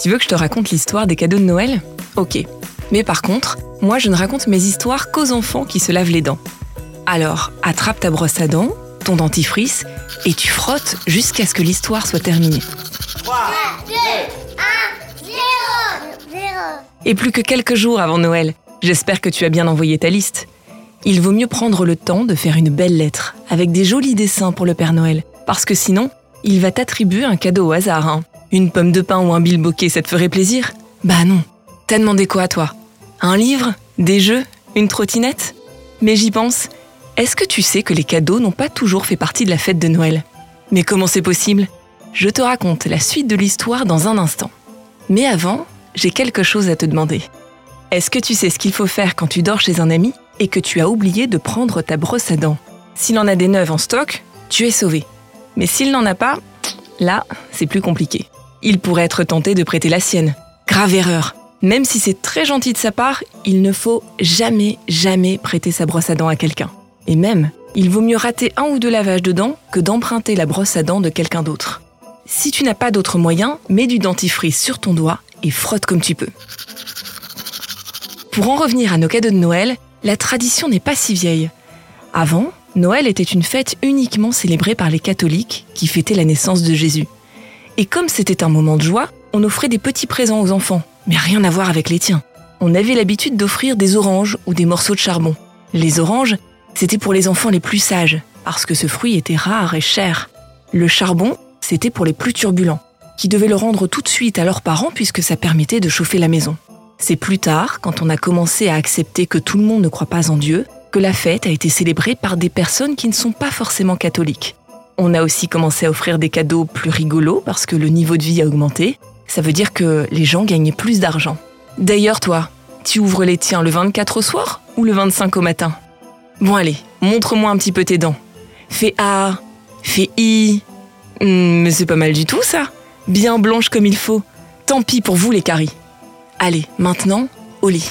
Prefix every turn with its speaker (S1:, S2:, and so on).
S1: Tu veux que je te raconte l'histoire des cadeaux de Noël? Ok. Mais par contre, moi je ne raconte mes histoires qu'aux enfants qui se lavent les dents. Alors, attrape ta brosse à dents, ton dentifrice, et tu frottes jusqu'à ce que l'histoire soit terminée. 3, 2, 1, 0, Et plus que quelques jours avant Noël, j'espère que tu as bien envoyé ta liste. Il vaut mieux prendre le temps de faire une belle lettre, avec des jolis dessins pour le Père Noël, parce que sinon, il va t'attribuer un cadeau au hasard. Hein. Une pomme de pain ou un bilboquet, ça te ferait plaisir? Bah non. T'as demandé quoi, toi? Un livre? Des jeux? Une trottinette? Mais j'y pense. Est-ce que tu sais que les cadeaux n'ont pas toujours fait partie de la fête de Noël? Mais comment c'est possible? Je te raconte la suite de l'histoire dans un instant. Mais avant, j'ai quelque chose à te demander. Est-ce que tu sais ce qu'il faut faire quand tu dors chez un ami et que tu as oublié de prendre ta brosse à dents? S'il en a des neuves en stock, tu es sauvé. Mais s'il n'en a pas, là, c'est plus compliqué il pourrait être tenté de prêter la sienne. Grave erreur. Même si c'est très gentil de sa part, il ne faut jamais, jamais prêter sa brosse à dents à quelqu'un. Et même, il vaut mieux rater un ou deux lavages de dents que d'emprunter la brosse à dents de quelqu'un d'autre. Si tu n'as pas d'autre moyen, mets du dentifrice sur ton doigt et frotte comme tu peux. Pour en revenir à nos cadeaux de Noël, la tradition n'est pas si vieille. Avant, Noël était une fête uniquement célébrée par les catholiques qui fêtaient la naissance de Jésus. Et comme c'était un moment de joie, on offrait des petits présents aux enfants, mais rien à voir avec les tiens. On avait l'habitude d'offrir des oranges ou des morceaux de charbon. Les oranges, c'était pour les enfants les plus sages, parce que ce fruit était rare et cher. Le charbon, c'était pour les plus turbulents, qui devaient le rendre tout de suite à leurs parents puisque ça permettait de chauffer la maison. C'est plus tard, quand on a commencé à accepter que tout le monde ne croit pas en Dieu, que la fête a été célébrée par des personnes qui ne sont pas forcément catholiques. On a aussi commencé à offrir des cadeaux plus rigolos parce que le niveau de vie a augmenté. Ça veut dire que les gens gagnaient plus d'argent. D'ailleurs, toi, tu ouvres les tiens le 24 au soir ou le 25 au matin? Bon allez, montre-moi un petit peu tes dents. Fais A, fais I. Hmm, mais c'est pas mal du tout ça. Bien blanche comme il faut. Tant pis pour vous les caries. Allez, maintenant, au lit.